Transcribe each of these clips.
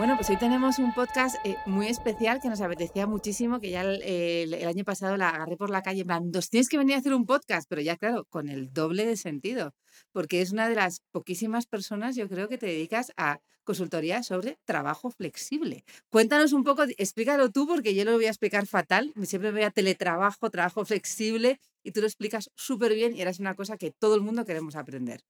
Bueno, pues hoy tenemos un podcast eh, muy especial que nos apetecía muchísimo, que ya el, año pasado la agarré por la calle, en plan, "Nos tienes que venir a hacer un podcast, pero ya claro, con el doble de sentido, porque es una de las poquísimas personas, yo creo, que te dedicas a consultoría sobre trabajo flexible. Cuéntanos un poco, explícalo tú, porque yo lo voy a explicar fatal, siempre voy a teletrabajo, trabajo flexible, y tú lo explicas súper bien y eres una cosa que todo el mundo queremos aprender.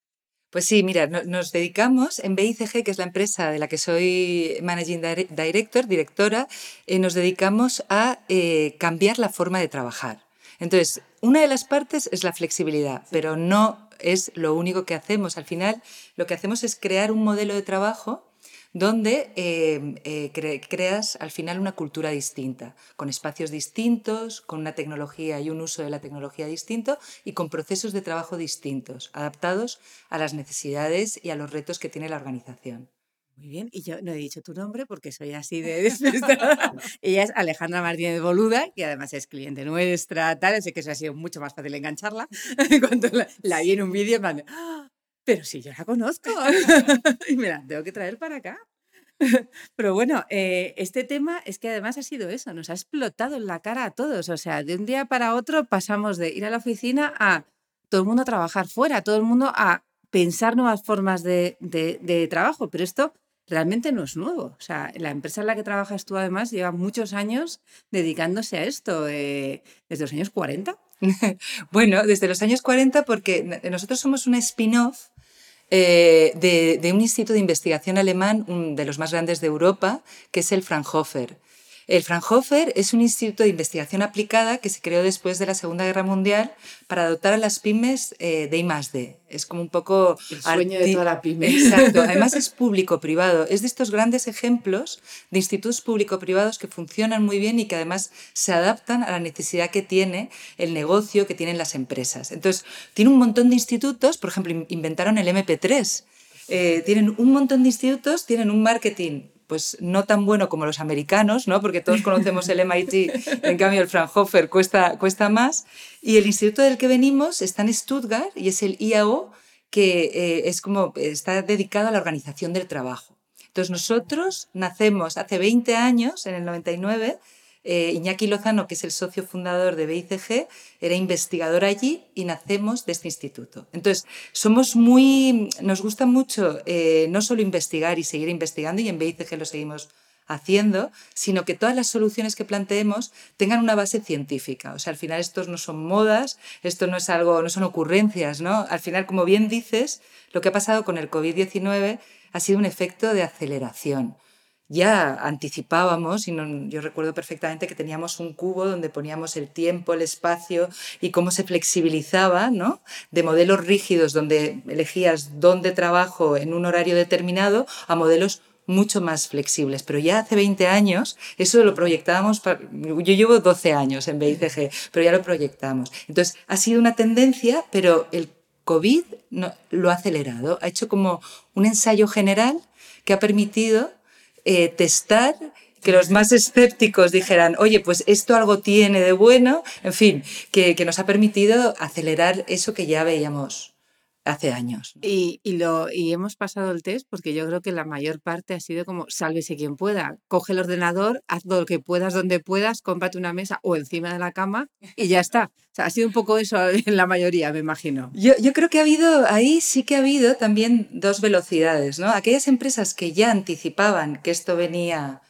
Pues sí, mira, no- nos dedicamos en BICG, que es la empresa de la que soy Managing Dire- Director, directora, eh, nos dedicamos a eh, cambiar la forma de trabajar. Entonces, una de las partes es la flexibilidad, pero no es lo único que hacemos. Al final, lo que hacemos es crear un modelo de trabajo donde eh, eh, cre- creas al final una cultura distinta, con espacios distintos, con una tecnología y un uso de la tecnología distinto y con procesos de trabajo distintos, adaptados a las necesidades y a los retos que tiene la organización. Muy bien, y yo no he dicho tu nombre porque soy así de despistada. Ella es Alejandra Martínez Boluda, que además es cliente nuestra, tal, así que eso ha sido mucho más fácil engancharla. Cuando la, la vi en un vídeo, de, "Ah, pero si yo la conozco, y me la tengo que traer para acá. Pero bueno, eh, este tema es que además ha sido eso, nos ha explotado en la cara a todos. O sea, de un día para otro pasamos de ir a la oficina a todo el mundo a trabajar fuera, todo el mundo a pensar nuevas formas de, de- de trabajo. Pero esto realmente no es nuevo. O sea, la empresa en la que trabajas tú además lleva muchos años dedicándose a esto, eh, desde los años 40. Bueno, desde los años 40, porque nosotros somos un spin-off eh, de, de un instituto de investigación alemán, un de los más grandes de Europa, que es el Fraunhofer. El Fraunhofer es un instituto de investigación aplicada que se creó después de la Segunda Guerra Mundial para dotar a las pymes eh, de I+D. Es como un poco... El sueño de toda la pyme. Exacto. Además es público-privado. Es de estos grandes ejemplos de institutos público-privados que funcionan muy bien y que además se adaptan a la necesidad que tiene el negocio, que tienen las empresas. Entonces, tiene un montón de institutos, por ejemplo, in- inventaron el MP3. Eh, tienen un montón de institutos, tienen un marketing pues no tan bueno como los americanos, ¿no? porque todos conocemos el MIT, en cambio el Fraunhofer cuesta, cuesta más. Y el instituto del que venimos está en Stuttgart y es el IAO, que eh, es como, está dedicado a la organización del trabajo. Entonces nosotros nacemos hace 20 años, en el 99, eh, Iñaki Lozano, que es el socio fundador de BICG, era investigador allí y nacemos de este instituto. Entonces, somos muy, nos gusta mucho eh, no solo investigar y seguir investigando, y en BICG lo seguimos haciendo, sino que todas las soluciones que planteemos tengan una base científica. O sea, al final estos no son modas, esto no es algo, no son ocurrencias, ¿no? Al final, como bien dices, lo que ha pasado con el COVID-19 ha sido un efecto de aceleración ya anticipábamos, y no- yo recuerdo perfectamente que teníamos un cubo donde poníamos el tiempo, el espacio y cómo se flexibilizaba, ¿no? De modelos rígidos donde elegías dónde trabajo en un horario determinado a modelos mucho más flexibles. Pero ya hace 20 años eso lo proyectábamos, pa- yo llevo 12 años en BICG, pero ya lo proyectamos. Entonces, ha sido una tendencia, pero el COVID no- lo ha acelerado, ha hecho como un ensayo general que ha permitido eh, testar, que los más escépticos dijeran, oye, pues esto algo tiene de bueno, en fin, que, que nos ha permitido acelerar eso que ya veíamos hace años. Y, y lo, y hemos pasado el test porque yo creo que la mayor parte ha sido como sálvese quien pueda. Coge el ordenador, haz lo que puedas donde puedas, cómprate una mesa o encima de la cama y ya está. O sea, ha sido un poco eso en la mayoría, me imagino. Yo, yo creo que ha habido, ahí sí que ha habido también dos velocidades, ¿no? Aquellas empresas que ya anticipaban que esto venía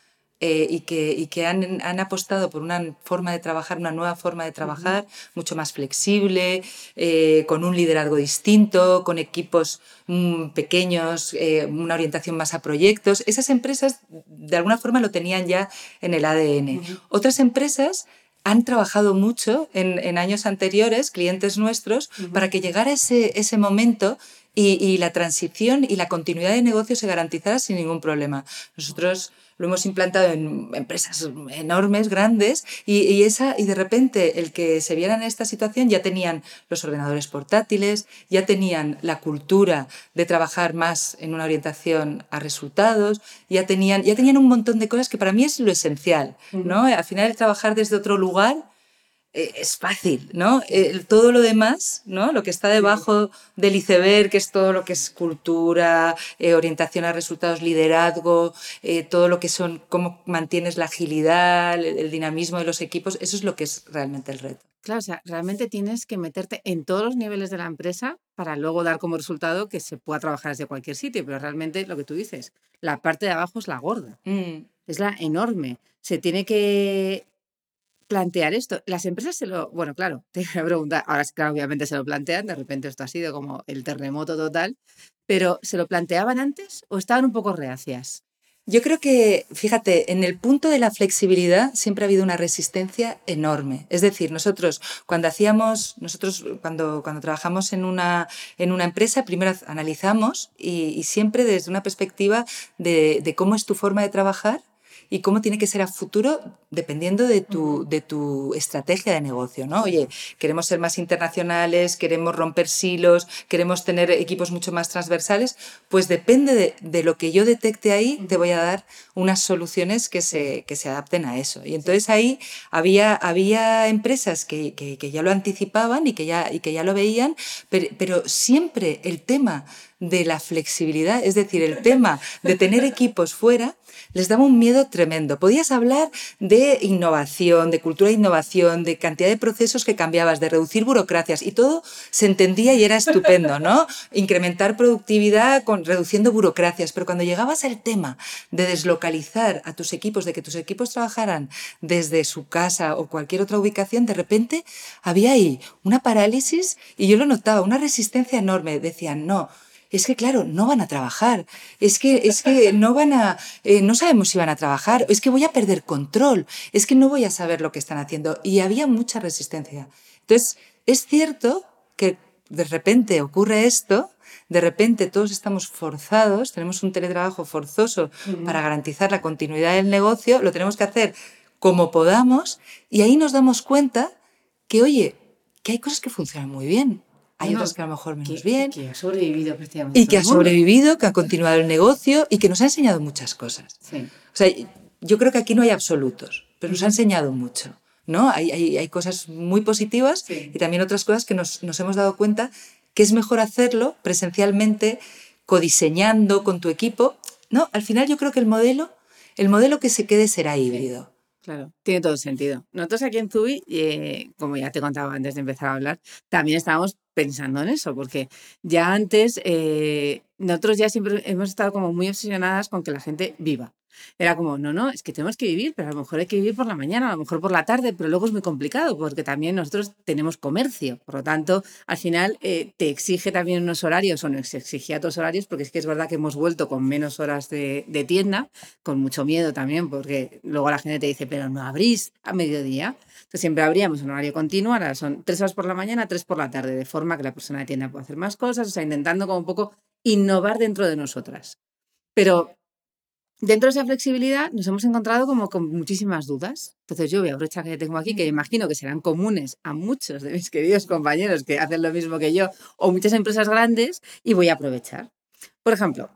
eh, y que, y que han, han, apostado por una forma de trabajar, una nueva forma de trabajar, mucho más flexible, eh, con un liderazgo distinto, con equipos mm, pequeños, eh, una orientación más a proyectos. Esas empresas de alguna forma lo tenían ya en el ADN. Otras empresas han trabajado mucho en, en, años anteriores, clientes nuestros, para que llegara ese, ese momento y, y, la transición y la continuidad de negocio se garantizara sin ningún problema. Nosotros lo hemos implantado en empresas enormes, grandes, y, esa, y de repente el que se viera en esta situación ya tenían los ordenadores portátiles, ya tenían la cultura de trabajar más en una orientación a resultados, ya tenían, ya tenían un montón de cosas que para mí es lo esencial, ¿no? Al final el trabajar desde otro lugar es fácil, ¿no? todo lo demás, ¿no? Lo que está debajo del iceberg, que es todo lo que es cultura, eh, orientación a resultados, liderazgo, eh, todo lo que son, cómo mantienes la agilidad, el, dinamismo de los equipos, eso es lo que es realmente el reto. Claro, o sea, realmente tienes que meterte en todos los niveles de la empresa para luego dar como resultado que se pueda trabajar desde cualquier sitio, pero realmente lo que tú dices, la parte de abajo es la gorda, mm. es la enorme. Se tiene que plantear esto. Las empresas se lo, bueno, claro, te voy a preguntar, ahora claro, obviamente se lo plantean, de repente esto ha sido como el terremoto total, pero ¿se lo planteaban antes o estaban un poco reacias? Yo creo que, fíjate, en el punto de la flexibilidad siempre ha habido una resistencia enorme. Es decir, nosotros cuando hacíamos, nosotros cuando, cuando trabajamos en una, en una empresa, primero analizamos y, siempre desde una perspectiva de cómo es tu forma de trabajar y cómo tiene que ser a futuro dependiendo de tu, de tu estrategia de negocio, ¿no? Oye, queremos ser más internacionales, queremos romper silos, queremos tener equipos mucho más transversales, pues depende de, de lo que yo detecte ahí, te voy a dar unas soluciones que se, que se adapten a eso. Y entonces ahí había, había empresas que, que, que ya lo anticipaban y que ya, y que ya lo veían, pero, pero siempre el tema de la flexibilidad, es decir, el tema de tener equipos fuera, les daba un miedo tremendo. Podías hablar de innovación, de cultura de innovación, de cantidad de procesos que cambiabas, de reducir burocracias y todo se entendía y era estupendo, ¿no? Incrementar productividad con reduciendo burocracias, pero cuando llegabas al tema de deslocalizar a tus equipos, de que tus equipos trabajaran desde su casa o cualquier otra ubicación, de repente había ahí una parálisis y yo lo notaba, una resistencia enorme. Decían, no, es que claro, no van a trabajar, es que, es que no van a, eh, no sabemos si van a trabajar, es que voy a perder control, es que no voy a saber lo que están haciendo. Y había mucha resistencia. Entonces, es cierto que de repente ocurre esto, de repente todos estamos forzados, tenemos un teletrabajo forzoso para garantizar la continuidad del negocio, lo tenemos que hacer como podamos. Y ahí nos damos cuenta que, oye, que hay cosas que funcionan muy bien, hay otras que a lo mejor menos bien. Que ha sobrevivido Y que ha sobrevivido, que ha continuado el negocio y que nos ha enseñado muchas cosas. O sea, yo creo que aquí no hay absolutos, pero nos ha enseñado mucho. ¿no? Hay, hay, hay cosas muy positivas y también otras cosas que nos, nos hemos dado cuenta que es mejor hacerlo presencialmente, codiseñando con tu equipo. No, al final yo creo que el modelo, el modelo que se quede será híbrido. Claro, tiene todo sentido. Nosotros aquí en Zubi, eh, como ya te contaba antes de empezar a hablar, también estábamos pensando en eso, porque ya antes eh, nosotros ya siempre hemos estado como muy obsesionadas con que la gente viva. Era como, no, no, es que tenemos que vivir, pero a lo mejor hay que vivir por la mañana, a lo mejor por la tarde, pero luego es muy complicado porque también nosotros tenemos comercio. Por lo tanto, al final eh, te exige también unos horarios o nos exigía otros horarios porque es que es verdad que hemos vuelto con menos horas de, de tienda, con mucho miedo también porque luego la gente te dice, pero no abrís a mediodía. Entonces siempre abríamos un horario continuo, ahora son tres horas por la mañana, tres por la tarde, de forma que la persona de tienda pueda hacer más cosas, o sea, intentando como un poco innovar dentro de nosotras. Pero dentro de esa flexibilidad nos hemos encontrado como con muchísimas dudas. Entonces yo voy a aprovechar que tengo aquí, que imagino que serán comunes a muchos de mis queridos compañeros que hacen lo mismo que yo o muchas empresas grandes y voy a aprovechar. Por ejemplo,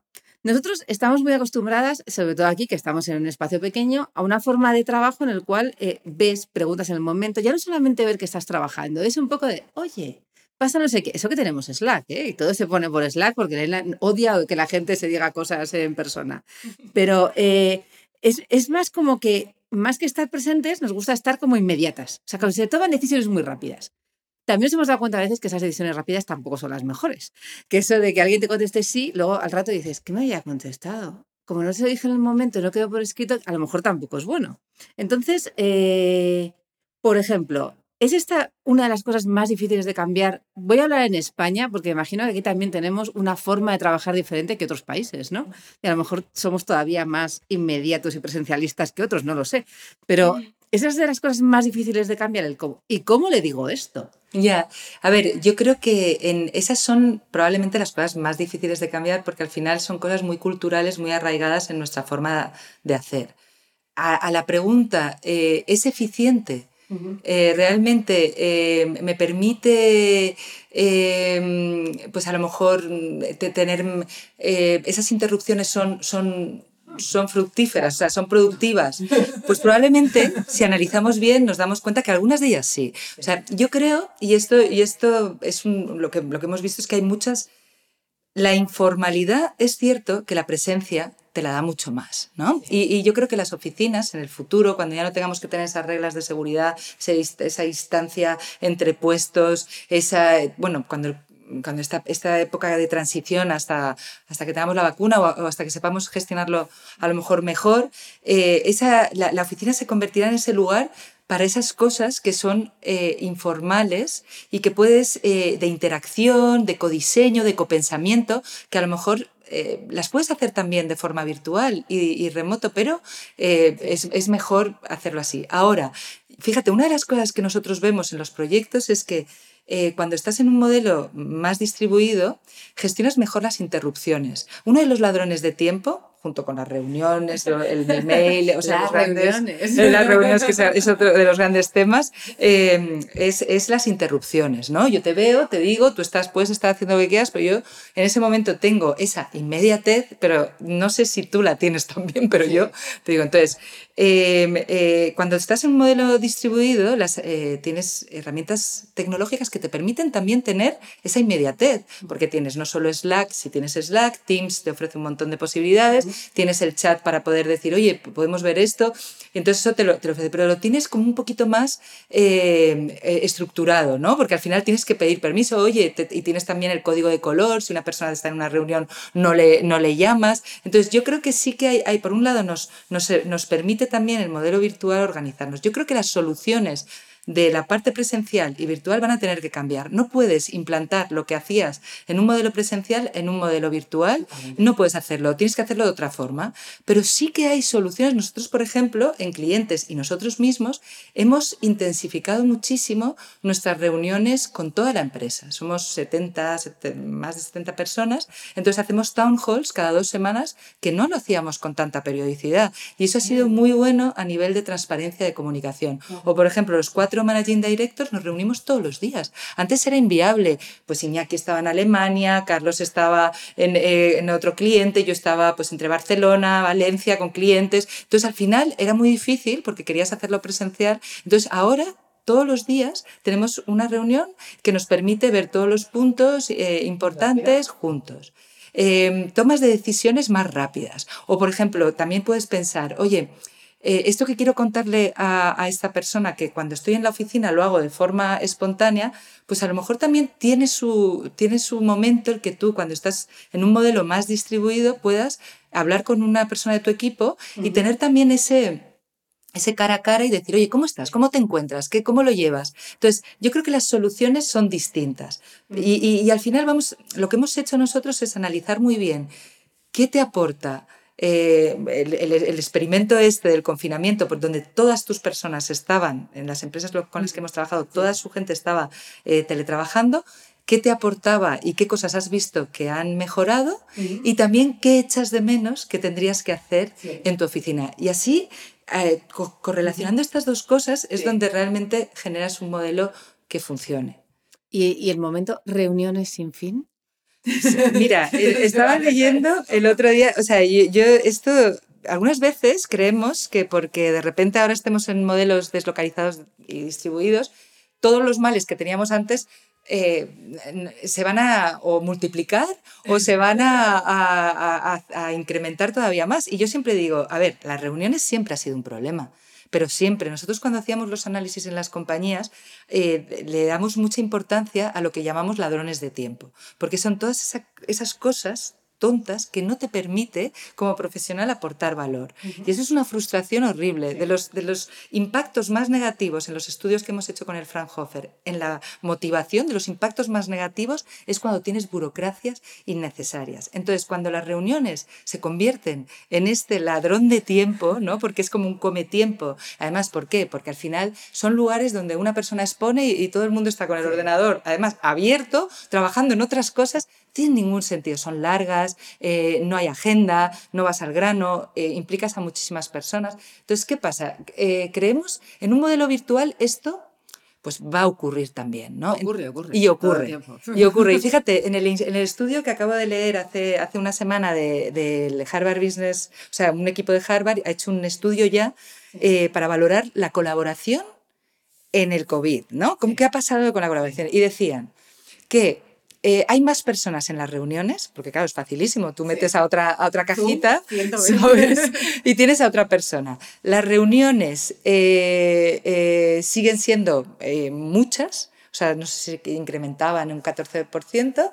nosotros estamos muy acostumbradas, sobre todo aquí que estamos en un espacio pequeño, a una forma de trabajo en el cual eh, ves, preguntas en el momento, ya no solamente ver que estás trabajando, es un poco de, oye, pasa no sé qué. Eso que tenemos Slack, ¿eh? Y todo se pone por Slack porque odia que la gente se diga cosas en persona. Pero eh, es, es, más como que, más que estar presentes, nos gusta estar como inmediatas. O sea, que se toman decisiones muy rápidas. También nos hemos dado cuenta a veces que esas decisiones rápidas tampoco son las mejores. Que eso de que alguien te conteste sí, luego al rato dices, ¿qué me haya contestado? como no se lo dije en el momento, no quedó por escrito, a lo mejor tampoco es bueno. Entonces, eh, por ejemplo, ¿Es esta una de las cosas más difíciles de cambiar? Voy a hablar en España, porque imagino que aquí también tenemos una forma de trabajar diferente que otros países, ¿no? Y a lo mejor somos todavía más inmediatos y presencialistas que otros, no lo sé. Pero esa es de las cosas más difíciles de cambiar el cómo. ¿Y cómo le digo esto? Ya, a ver, yo creo que en esas son probablemente las cosas más difíciles de cambiar porque al final son cosas muy culturales, muy arraigadas en nuestra forma de hacer. A, la pregunta, eh, ¿es eficiente? Eh, realmente eh, me permite, em, pues a lo mejor tener esas interrupciones son, son son fructíferas, o sea, son productivas, pues probablemente si analizamos bien nos damos cuenta que algunas de ellas sí. O sea, yo creo, y esto, y esto es lo, que, lo que hemos visto es que hay muchas... La informalidad es cierto que la presencia te la da mucho más, ¿no? Y, yo creo que las oficinas en el futuro, cuando ya no tengamos que tener esas reglas de seguridad, esa distancia entre puestos, esa, bueno, cuando cuando esta, esta época de transición hasta, hasta que tengamos la vacuna o, hasta que sepamos gestionarlo a lo mejor mejor, eh, esa, la, oficina se convertirá en ese lugar para esas cosas que son eh, informales y que puedes, eh, de interacción, de codiseño, de copensamiento, que a lo mejor eh, las puedes hacer también de forma virtual y, remoto, pero eh, es, mejor hacerlo así. Ahora, fíjate, una de las cosas que nosotros vemos en los proyectos es que eh, cuando estás en un modelo más distribuido, gestionas mejor las interrupciones. Uno de los ladrones de tiempo junto con las reuniones, el email, o sea, las reuniones. las reuniones, que es otro de los grandes temas, eh, es, es, las interrupciones, ¿no? Yo te veo, te digo, tú estás, puedes estar haciendo lo que quieras, pero yo en ese momento tengo esa inmediatez, pero no sé si tú la tienes también, pero yo te digo, entonces, em, eh, cuando estás en un modelo distribuido, las, eh, tienes herramientas tecnológicas que te permiten también tener esa inmediatez, porque tienes no solo Slack, si tienes Slack, Teams te ofrece un montón de posibilidades, tienes el chat para poder decir, oye, podemos ver esto, y entonces eso te lo, te ofrece, pero lo tienes como un poquito más eh, eh, estructurado, ¿no? Porque al final tienes que pedir permiso, oye, y tienes también el código de color, si una persona está en una reunión no le, no le llamas. Entonces yo creo que sí que hay, hay por un lado, nos, nos, nos permite también el modelo virtual organizarnos. Yo creo que las soluciones de la parte presencial y virtual van a tener que cambiar. No puedes implantar lo que hacías en un modelo presencial en un modelo virtual, no puedes hacerlo, tienes que hacerlo de otra forma, pero sí que hay soluciones. Nosotros, por ejemplo, en clientes y nosotros mismos, hemos intensificado muchísimo nuestras reuniones con toda la empresa. Somos 70, más de 70 personas, entonces hacemos town halls cada dos semanas que no lo hacíamos con tanta periodicidad y eso ha sido muy bueno a nivel de transparencia de comunicación. O, por ejemplo, los cuatro managing directors nos reunimos todos los días. Antes era inviable. Pues Iñaki estaba en Alemania, Carlos estaba en, eh, en otro cliente, yo estaba pues entre Barcelona, Valencia con clientes. Entonces al final era muy difícil porque querías hacerlo presencial. Entonces ahora todos los días tenemos una reunión que nos permite ver todos los puntos eh, importantes juntos. Eh, tomas de decisiones más rápidas. O, por ejemplo, también puedes pensar, oye, eh, esto que quiero contarle a, esta persona, que cuando estoy en la oficina lo hago de forma espontánea, pues a lo mejor también tiene su, tiene su momento el que tú cuando estás en un modelo más distribuido puedas hablar con una persona de tu equipo y tener también ese ese cara a cara y decir, oye, ¿cómo estás? ¿Cómo te encuentras? ¿Qué, ¿Cómo lo llevas? Entonces, yo creo que las soluciones son distintas. Y, y al final, vamos, lo que hemos hecho nosotros es analizar muy bien qué te aporta eh, el, experimento este del confinamiento, por donde todas tus personas estaban, en las empresas con las que hemos trabajado, toda su gente estaba eh, teletrabajando, qué te aportaba y qué cosas has visto que han mejorado y también qué echas de menos que tendrías que hacer en tu oficina. Y así, eh, correlacionando estas dos cosas, es donde realmente generas un modelo que funcione. ¿Y el momento reuniones sin fin? Mira, eh, estaba leyendo el otro día, o sea, yo, esto, algunas veces creemos que porque de repente ahora estemos en modelos deslocalizados y distribuidos, todos los males que teníamos antes eh, se van a o multiplicar o se van a, a, incrementar todavía más. Y yo siempre digo, a ver, las reuniones siempre ha sido un problema pero siempre, nosotros cuando hacíamos los análisis en las compañías, eh, le damos mucha importancia a lo que llamamos ladrones de tiempo, porque son todas esas cosas tontas que no te permite como profesional aportar valor. Y eso es una frustración horrible. De, los, de los impactos más negativos en los estudios que hemos hecho con el Fraunhofer, en la motivación de los impactos más negativos es cuando tienes burocracias innecesarias. Entonces, cuando las reuniones se convierten en este ladrón de tiempo, ¿no? porque es como un come tiempo, además, ¿por qué? Porque al final son lugares donde una persona expone y, todo el mundo está con el ordenador, además abierto, trabajando en otras cosas, tiene ningún sentido. Son largas, eh, no hay agenda, no vas al grano, eh, implicas a muchísimas personas. Entonces, ¿qué pasa? Eh, creemos en un modelo virtual esto pues va a ocurrir también, ¿no? Ocurre, ocurre. Y ocurre. Y ocurre. Y fíjate, en el, en el, estudio que acabo de leer hace, hace una semana del de, Harvard Business, o sea, un equipo de Harvard ha hecho un estudio ya para valorar la colaboración en el COVID, ¿no? ¿Cómo, ¿Qué ha pasado con la colaboración? Y decían que eh, hay más personas en las reuniones, porque claro, es facilísimo, tú metes a, otra, a otra cajita y tienes a otra persona. Las reuniones eh, eh, siguen siendo muchas, o sea, no sé si incrementaban un 14%,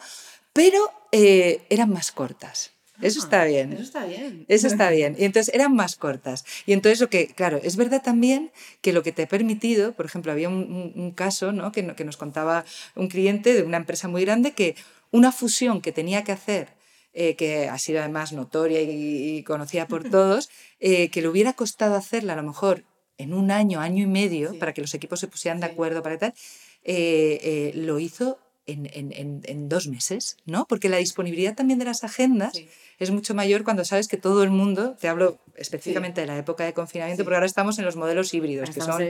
pero eran más cortas. Eso ah, está bien. Eso está bien. Eso está bien. Y entonces eran más cortas. Y entonces lo que, claro, es verdad también que lo que te ha permitido, por ejemplo, había un, caso ¿no? que, que nos contaba un cliente de una empresa muy grande que una fusión que tenía que hacer eh, que ha sido además notoria y, conocida por todos, eh, que le hubiera costado hacerla a lo mejor en un año, año y medio, para que los equipos se pusieran de acuerdo para tal, eh, lo hizo en, en, en, dos meses, ¿no? Porque la disponibilidad también de las agendas es mucho mayor cuando sabes que todo el mundo, te hablo específicamente de la época de confinamiento, porque ahora estamos en los modelos híbridos, que son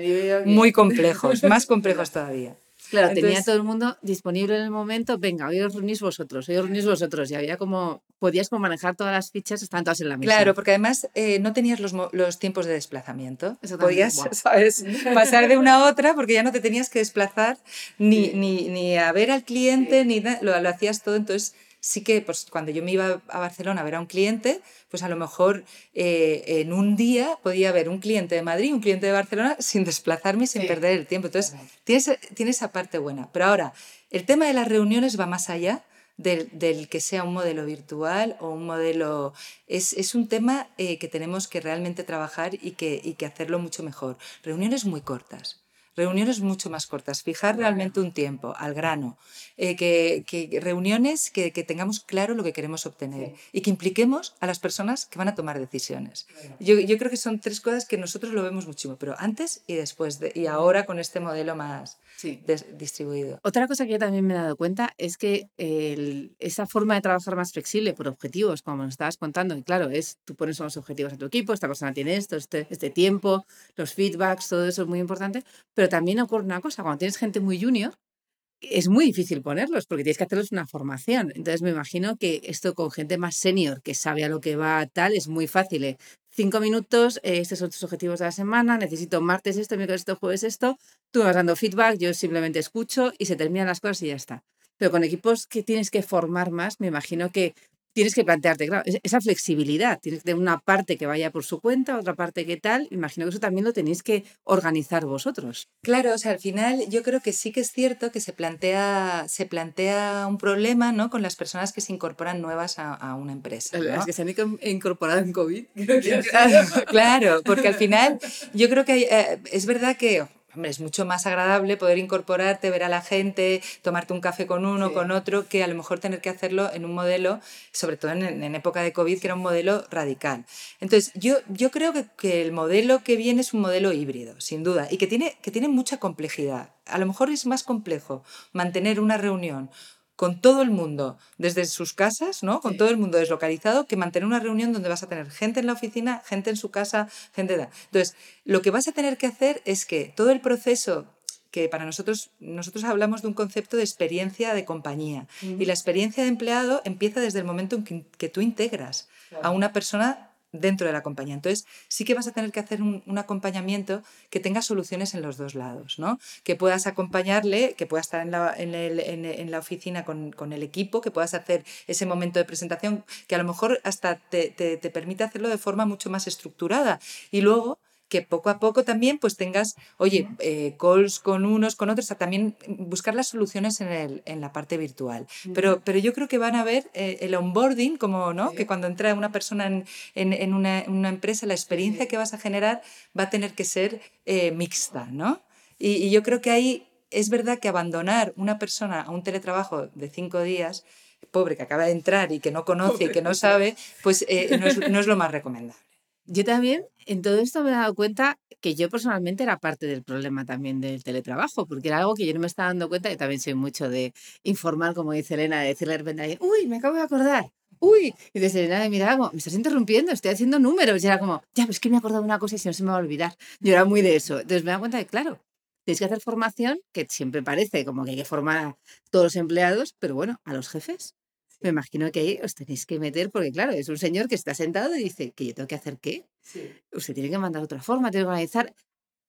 muy complejos, más complejos todavía. Claro, tenía todo el mundo disponible en el momento, venga, hoy os reunís vosotros, hoy os reunís vosotros, y había como, podías como manejar todas las fichas, estaban todas en la mesa. Claro, porque además eh, no tenías los, los, tiempos de desplazamiento, podías, ¿sabes?, pasar de una a otra porque ya no te tenías que desplazar ni, ni, ni a ver al cliente, ni lo, lo hacías todo, entonces sí que pues, cuando yo me iba a Barcelona a ver a un cliente, pues a lo mejor eh, en un día podía ver un cliente de Madrid, un cliente de Barcelona, sin desplazarme y sin perder el tiempo. Entonces, tiene, tiene esa parte buena. Pero ahora, el tema de las reuniones va más allá. Del, del, que sea un modelo virtual o un modelo... Es, es un tema eh, que tenemos que realmente trabajar y que, y que hacerlo mucho mejor. Reuniones muy cortas reuniones mucho más cortas, fijar realmente un tiempo al grano, eh, que, reuniones que, tengamos claro lo que queremos obtener y que impliquemos a las personas que van a tomar decisiones. Yo, creo que son tres cosas que nosotros lo vemos muchísimo, pero antes y después, de, y ahora con este modelo más distribuido. Otra cosa que yo también me he dado cuenta es que esa forma de trabajar más flexible por objetivos, como nos estabas contando, y claro, es tú pones unos objetivos a tu equipo, esta persona tiene esto, este, este tiempo, los feedbacks, todo eso es muy importante, pero también ocurre una cosa, cuando tienes gente muy junior, es muy difícil ponerlos porque tienes que hacerles una formación. Entonces me imagino que esto con gente más senior que sabe a lo que va tal es muy fácil. ¿eh? Cinco minutos, eh, estos son tus objetivos de la semana, necesito martes esto, miércoles esto, jueves esto. Tú vas dando feedback, yo simplemente escucho y se terminan las cosas y ya está. Pero con equipos que tienes que formar más, me imagino que tienes que plantearte, claro, esa flexibilidad. Tienes que tener una parte que vaya por su cuenta, otra parte que tal. Imagino que eso también lo tenéis que organizar vosotros. Claro, o sea, al final yo creo que sí que es cierto que se plantea, se plantea un problema ¿no? con las personas que se incorporan nuevas a, una empresa. Las que se han incorporado en COVID. claro, porque al final yo creo que eh, es verdad que hombre, es mucho más agradable poder incorporarte, ver a la gente, tomarte un café con uno, con otro, que a lo mejor tener que hacerlo en un modelo, sobre todo en, época de COVID, que era un modelo radical. Entonces, yo, yo creo que, que, el modelo que viene es un modelo híbrido, sin duda, y que tiene, que tiene mucha complejidad. A lo mejor es más complejo mantener una reunión con todo el mundo desde sus casas, ¿no? Con todo el mundo deslocalizado, que mantener una reunión donde vas a tener gente en la oficina, gente en su casa, gente de... Entonces, lo que vas a tener que hacer es que todo el proceso que para nosotros, nosotros hablamos de un concepto de experiencia de compañía. Y la experiencia de empleado empieza desde el momento en que, que tú integras a una persona dentro de la compañía. Entonces, sí que vas a tener que hacer un, acompañamiento que tenga soluciones en los dos lados, ¿no? Que puedas acompañarle, que pueda estar en la, oficina con, el equipo, que puedas hacer ese momento de presentación, que a lo mejor hasta te, te permite hacerlo de forma mucho más estructurada. Y luego que poco a poco también pues tengas, oye, eh, calls con unos, con otros, a también buscar las soluciones en, el, en la parte virtual. Pero, pero yo creo que van a ver eh, el onboarding, como, ¿no? Que cuando entra una persona en, en, una, una, empresa, la experiencia que vas a generar va a tener que ser eh, mixta, ¿no? Y, y yo creo que ahí es verdad que abandonar una persona a un teletrabajo de cinco días pobre que acaba de entrar y que no conoce y que no sabe, pues eh, no, es, no, es, lo más recomendable. Yo también en todo esto me he dado cuenta que yo personalmente era parte del problema también del teletrabajo, porque era algo que yo no me estaba dando cuenta, yo también soy mucho de informar, como dice Elena, de decirle de repente uy, me acabo de acordar, uy, y desde Elena me miraba me estás interrumpiendo, estoy haciendo números, y era como, ya, pues es que me he acordado de una cosa y si no se me va a olvidar. Yo era muy de eso. Entonces me dado cuenta de, claro, Tienes que hacer formación, que siempre parece como que hay que formar a todos los empleados, pero bueno, a los jefes. Me imagino que ahí os tenéis que meter, porque claro, es un señor que está sentado y dice que yo tengo que hacer qué. Usted tiene que mandar otra forma, tiene que organizar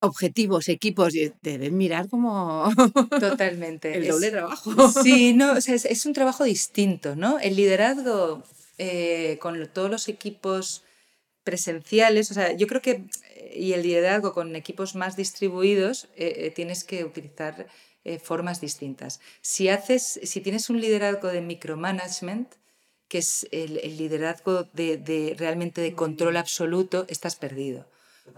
objetivos, equipos, y deben mirar como totalmente el doble trabajo. Sí, no, o sea, es, es, un trabajo distinto, ¿no? El liderazgo eh, con todos los equipos presenciales, o sea, yo creo que y el liderazgo con equipos más distribuidos, eh, eh, tienes que utilizar eh, formas distintas. Si, haces, si tienes un liderazgo de micromanagement, que es el, el liderazgo de, de, realmente de control absoluto, estás perdido.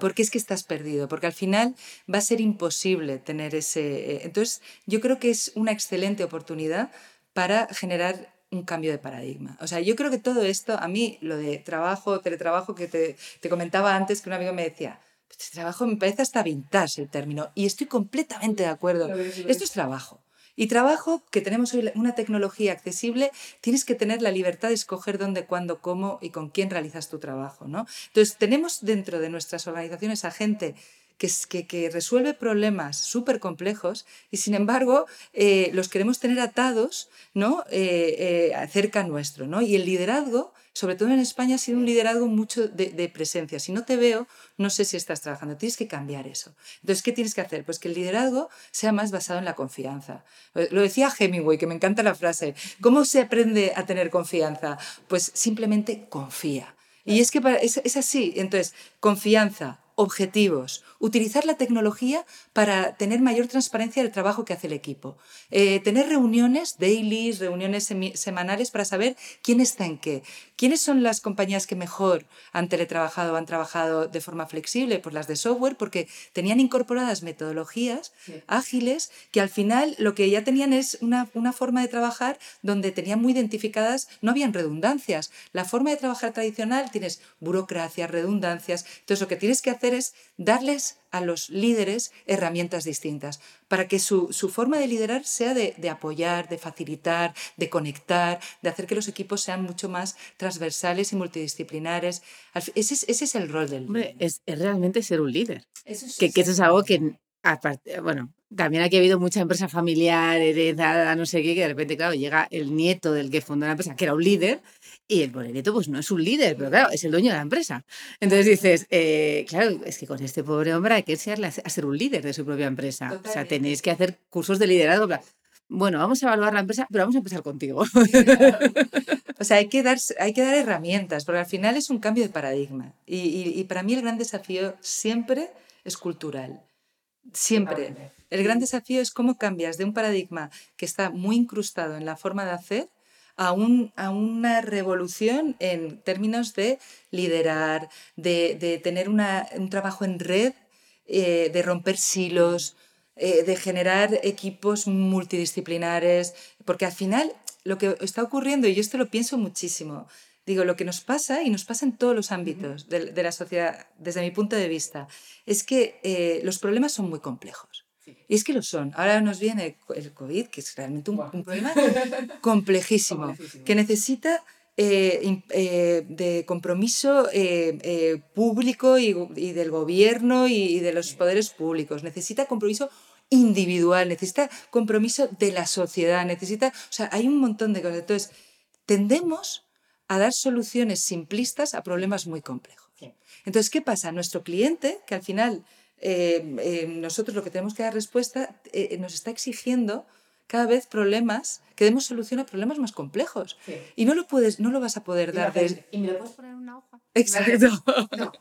¿Por qué es que estás perdido? Porque al final va a ser imposible tener ese... Entonces, yo creo que es una excelente oportunidad para generar un cambio de paradigma. O sea, yo creo que todo esto, a mí, lo de trabajo, teletrabajo, que te, te comentaba antes, que un amigo me decía, este trabajo me parece hasta vintage el término, y estoy completamente de acuerdo. Esto es trabajo. Y trabajo, que tenemos hoy una tecnología accesible, tienes que tener la libertad de escoger dónde, cuándo, cómo y con quién realizas tu trabajo. ¿no? Entonces, tenemos dentro de nuestras organizaciones a gente que, que, que resuelve problemas súper complejos y sin embargo eh, los queremos tener atados ¿no? Eh, eh, cerca nuestro. ¿no? Y el liderazgo, sobre todo en España, ha sido un liderazgo mucho de, de, presencia. Si no te veo, no sé si estás trabajando. Tienes que cambiar eso. Entonces, ¿qué tienes que hacer? Pues que el liderazgo sea más basado en la confianza. Lo decía Hemingway, que me encanta la frase. ¿Cómo se aprende a tener confianza? Pues simplemente confía. Y es que es, es así. Entonces, confianza, objetivos, utilizar la tecnología para tener mayor transparencia del trabajo que hace el equipo, eh, tener reuniones dailies, reuniones semanales para saber quién está en qué, quiénes son las compañías que mejor han teletrabajado o han trabajado de forma flexible, pues las de software, porque tenían incorporadas metodologías sí. ágiles que al final lo que ya tenían es una, una forma de trabajar donde tenían muy identificadas, no habían redundancias. La forma de trabajar tradicional tienes burocracia, redundancias, entonces lo que tienes que hacer es darles a los líderes herramientas distintas para que su, su forma de liderar sea de, de, apoyar, de facilitar, de conectar, de hacer que los equipos sean mucho más transversales y multidisciplinares. Ese es, ese es el rol del líder. Es, es, realmente ser un líder. Eso es, que, que eso es algo que, aparte, bueno, también aquí ha habido mucha empresa familiar, heredada, no sé qué, que de repente, claro, llega el nieto del que fundó la empresa, que era un líder, y el pobre nieto, pues no es un líder, pero claro, es el dueño de la empresa. Entonces dices, eh, claro, es que con este pobre hombre hay que enseñarle a ser un líder de su propia empresa. Totalmente. O sea, tenéis que hacer cursos de liderazgo. Bueno, vamos a evaluar la empresa, pero vamos a empezar contigo. o sea, hay que, dar, hay que dar herramientas, porque al final es un cambio de paradigma. Y, y, y para mí el gran desafío siempre es cultural. Siempre. El gran desafío es cómo cambias de un paradigma que está muy incrustado en la forma de hacer a, un, a una revolución en términos de liderar, de, de tener una, un trabajo en red, eh, de romper silos, eh, de generar equipos multidisciplinares, porque al final lo que está ocurriendo, y yo esto lo pienso muchísimo, digo, lo que nos pasa, y nos pasa en todos los ámbitos de, de la sociedad, desde mi punto de vista, es que eh, los problemas son muy complejos. Y es que lo son. Ahora nos viene el COVID, que es realmente un, un problema complejísimo, complejísimo, que necesita eh, eh, de compromiso eh, eh público y, y, del gobierno y, y de los poderes públicos. Necesita compromiso individual, necesita compromiso de la sociedad, necesita, o sea, hay un montón de cosas. Entonces, tendemos a dar soluciones simplistas a problemas muy complejos. Entonces, ¿qué pasa? Nuestro cliente, que al final eh, eh, nosotros lo que tenemos que dar respuesta eh, nos está exigiendo cada vez problemas, que demos solución a problemas más complejos. Sí. Y no lo puedes, no lo vas a poder ¿Y dar de... ¿Y me lo puedes poner en una hoja? Exacto.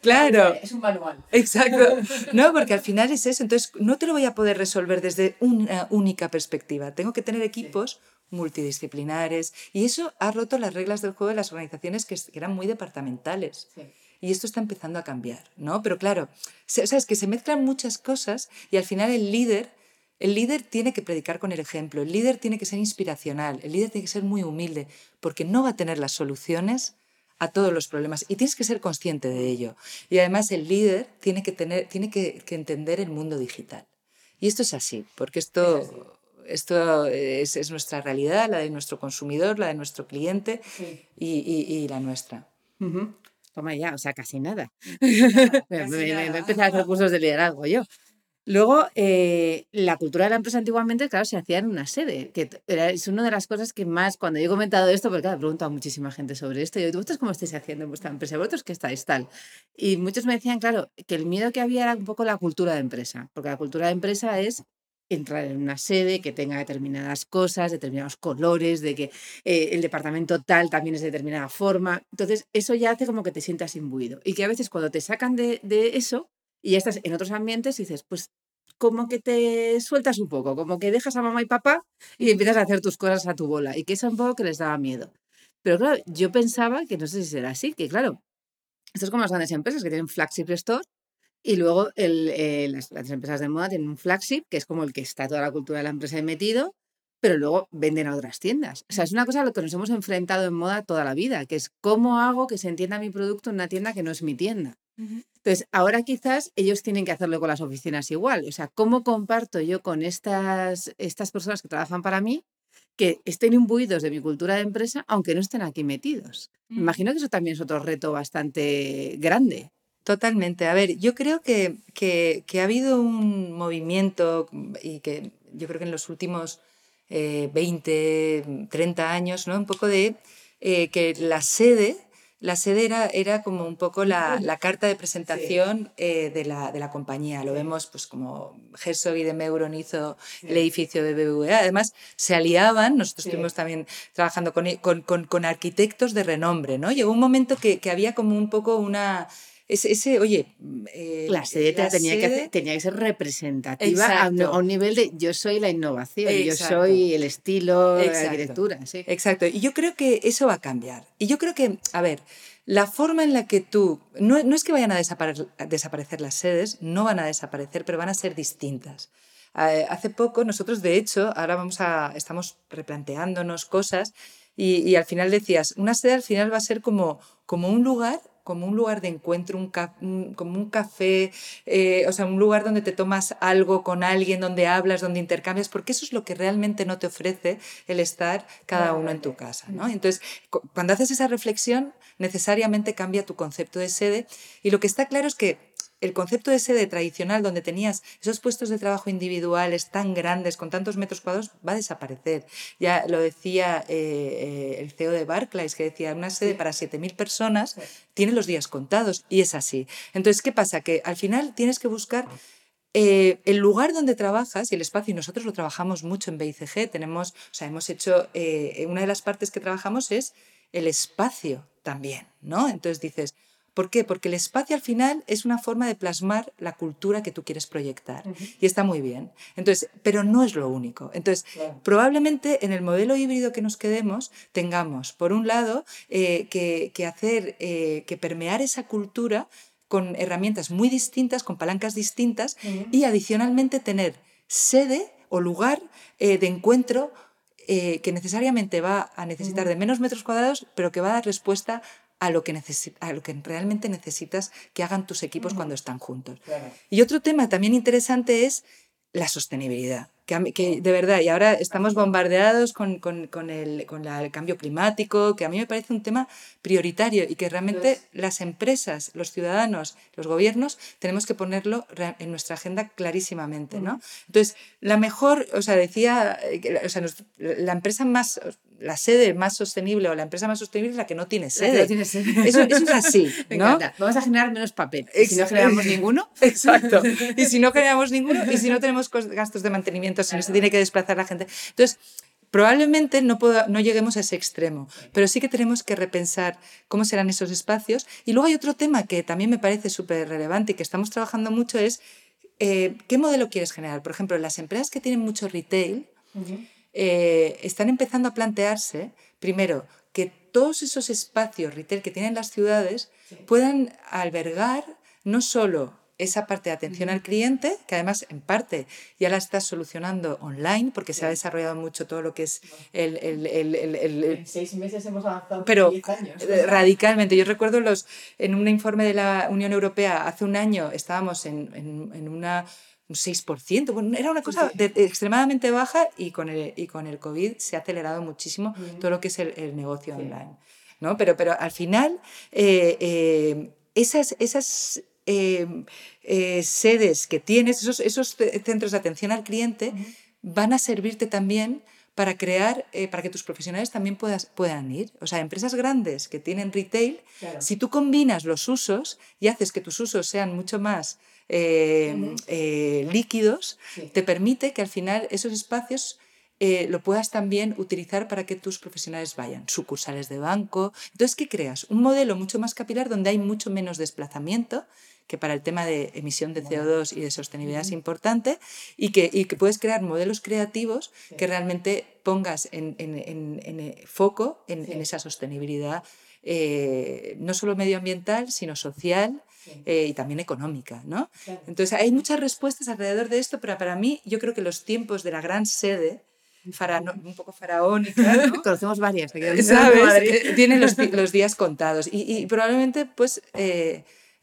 claro. Es un manual. Exacto. No, porque al final es eso. Entonces, no te lo voy a poder resolver desde una única perspectiva. Tengo que tener equipos multidisciplinares. Y eso ha roto las reglas del juego de las organizaciones que eran muy departamentales. Y esto está empezando a cambiar, ¿no? Pero claro, es que se mezclan muchas cosas y al final el líder, el líder tiene que predicar con el ejemplo, el líder tiene que ser inspiracional, el líder tiene que ser muy humilde, porque no va a tener las soluciones a todos los problemas y tienes que ser consciente de ello. Y además el líder tiene que, tener, tiene que, entender el mundo digital. Y esto es así, porque esto, esto es, nuestra realidad, la de nuestro consumidor, la de nuestro cliente y, la nuestra. Toma ya, o sea, casi nada. me, empecé a hacer cursos de liderazgo yo. Luego, eh, la cultura de la empresa antiguamente, claro, se hacía en una sede, que es una de las cosas que más, cuando yo he comentado esto, porque claro, he preguntado a muchísima gente sobre esto, y yo digo, ¿vosotros cómo estáis haciendo en vuestra empresa? ¿Vosotros qué estáis tal? Y muchos me decían, claro, que el miedo que había era un poco la cultura de empresa, porque la cultura de empresa es entrar en una sede que tenga determinadas cosas, determinados colores, de que eh, el departamento tal también es de determinada forma. Entonces, eso ya hace como que te sientas imbuido. Y que a veces cuando te sacan de, de eso y ya estás en otros ambientes, dices, pues como que te sueltas un poco, como que dejas a mamá y papá y empiezas a hacer tus cosas a tu bola. Y que eso es un poco que les daba miedo. Pero claro, yo pensaba que no sé si será así, que claro, esto es como las grandes empresas que tienen flagship store y luego eh, las, empresas de moda tienen un flagship, que es como el que está toda la cultura de la empresa metido, pero luego venden a otras tiendas. O sea, es una cosa a lo que nos hemos enfrentado en moda toda la vida, que es cómo hago que se entienda mi producto en una tienda que no es mi tienda. Entonces, ahora quizás ellos tienen que hacerlo con las oficinas igual. O sea, ¿cómo comparto yo con estas, estas personas que trabajan para mí que estén imbuidos de mi cultura de empresa, aunque no estén aquí metidos? Me imagino que eso también es otro reto bastante grande. Totalmente. A ver, yo creo que, que, ha habido un movimiento y que yo creo que en los últimos 20, eh, 30 años, ¿no? Un poco de eh, que la sede, la sede era, era como un poco la, la carta de presentación eh, de, la, de, la, compañía. Lo vemos pues como Herzog y de Meuron hizo el edificio de BBVA. Además, se aliaban, nosotros estuvimos también trabajando con, con, con, arquitectos de renombre, ¿no? Llegó un momento que, que había como un poco una ese, oye, eh, la sede tenía, Que tenía que ser representativa a, un nivel de yo soy la innovación, yo soy el estilo, la arquitectura. Exacto, y yo creo que eso va a cambiar. Y yo creo que, a ver, la forma en la que tú, no, no es que vayan a desaparecer, desaparecer las sedes, no van a desaparecer, pero van a ser distintas. hace poco nosotros, de hecho, ahora vamos a, estamos replanteándonos cosas y, y, al final decías, una sede al final va a ser como, como un lugar como un lugar de encuentro, un, como un café, eh, o sea, un lugar donde te tomas algo con alguien, donde hablas, donde intercambias, porque eso es lo que realmente no te ofrece el estar cada uno en tu casa. ¿no? Entonces, cuando haces esa reflexión, necesariamente cambia tu concepto de sede y lo que está claro es que el concepto de sede tradicional donde tenías esos puestos de trabajo individuales tan grandes, con tantos metros cuadrados, va a desaparecer. Ya lo decía eh, eh, el CEO de Barclays, que decía, una sede para 7.000 personas tiene los días contados, y es así. Entonces, ¿qué pasa? Que al final tienes que buscar... Eh, el lugar donde trabajas y el espacio, y nosotros lo trabajamos mucho en BICG, tenemos, o sea, hemos hecho, una de las partes que trabajamos es el espacio también, ¿no? Entonces dices, ¿Por qué? Porque el espacio al final es una forma de plasmar la cultura que tú quieres proyectar. Y está muy bien. Entonces, pero no es lo único. Entonces, probablemente en el modelo híbrido que nos quedemos tengamos, por un lado, eh, que, hacer, eh, que permear esa cultura con herramientas muy distintas, con palancas distintas, y adicionalmente tener sede o lugar eh, de encuentro que necesariamente va a necesitar de menos metros cuadrados, pero que va a dar respuesta a lo que, a lo que realmente necesitas que hagan tus equipos cuando están juntos. Y otro tema también interesante es la sostenibilidad que, de verdad, y ahora estamos bombardeados con, con, con, el, con el, cambio climático, que a mí me parece un tema prioritario y que realmente las empresas, los ciudadanos, los gobiernos, tenemos que ponerlo en nuestra agenda clarísimamente. ¿no? Entonces, la mejor, o sea, decía, eh, o sea, la empresa más, la sede más sostenible o la empresa más sostenible es la que no tiene sede. Eso, eso, es así. ¿no? Vamos a generar menos papel. Y si no generamos ninguno. Exacto. Y si no generamos ninguno y si no tenemos gastos de mantenimiento si no se tiene que desplazar la gente. Entonces, Probablemente no, no lleguemos a ese extremo, pero sí que tenemos que repensar cómo serán esos espacios. Y luego hay otro tema que también me parece súper relevante y que estamos trabajando mucho es eh, qué modelo quieres generar. Por ejemplo, las empresas que tienen mucho retail eh, están empezando a plantearse, primero, que todos esos espacios retail que tienen las ciudades puedan albergar no solo esa parte de atención al cliente, que además en parte ya la estás solucionando online, porque se ha desarrollado mucho todo lo que es el... el, el, el en seis meses hemos avanzado pero 10 años. Eh, radicalmente. Yo recuerdo los, en un informe de la Unión Europea hace un año estábamos en, en, en una un 6%, bueno, era una cosa extremadamente baja y con, el, y con el COVID se ha acelerado muchísimo todo lo que es el, negocio online. ¿no? Pero, pero al final, eh, eh, esas, esas eh, sedes que tienes, esos, esos, centros de atención al cliente, van a servirte también para crear, eh, para que tus profesionales también puedas, puedan ir. O sea, empresas grandes que tienen retail, si tú combinas los usos y haces que tus usos sean mucho más em, eh, líquidos, te permite que al final esos espacios lo puedas también utilizar para que tus profesionales vayan. Sucursales de banco. Entonces, ¿qué creas? Un modelo mucho más capilar donde hay mucho menos desplazamiento que para el tema de emisión de CO2 y de sostenibilidad es importante, y que, y que puedes crear modelos creativos que realmente pongas en, en, en, eh, foco en, esa sostenibilidad, eh, no solo medioambiental, sino social. Eh, y también económica, ¿no? Entonces hay muchas respuestas alrededor de esto, pero para mí yo creo que los tiempos de la gran sede, un poco faraónica. ¿no? Conocemos varias. ¿Sabes? Tienen los, los, días contados y, y probablemente pues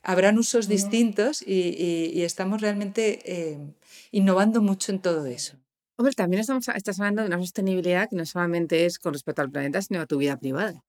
habrán usos distintos y, estamos realmente eh, innovando mucho en todo eso. Hombre, también estamos, estás hablando de una sostenibilidad que no solamente es con respecto al planeta, sino a tu vida privada.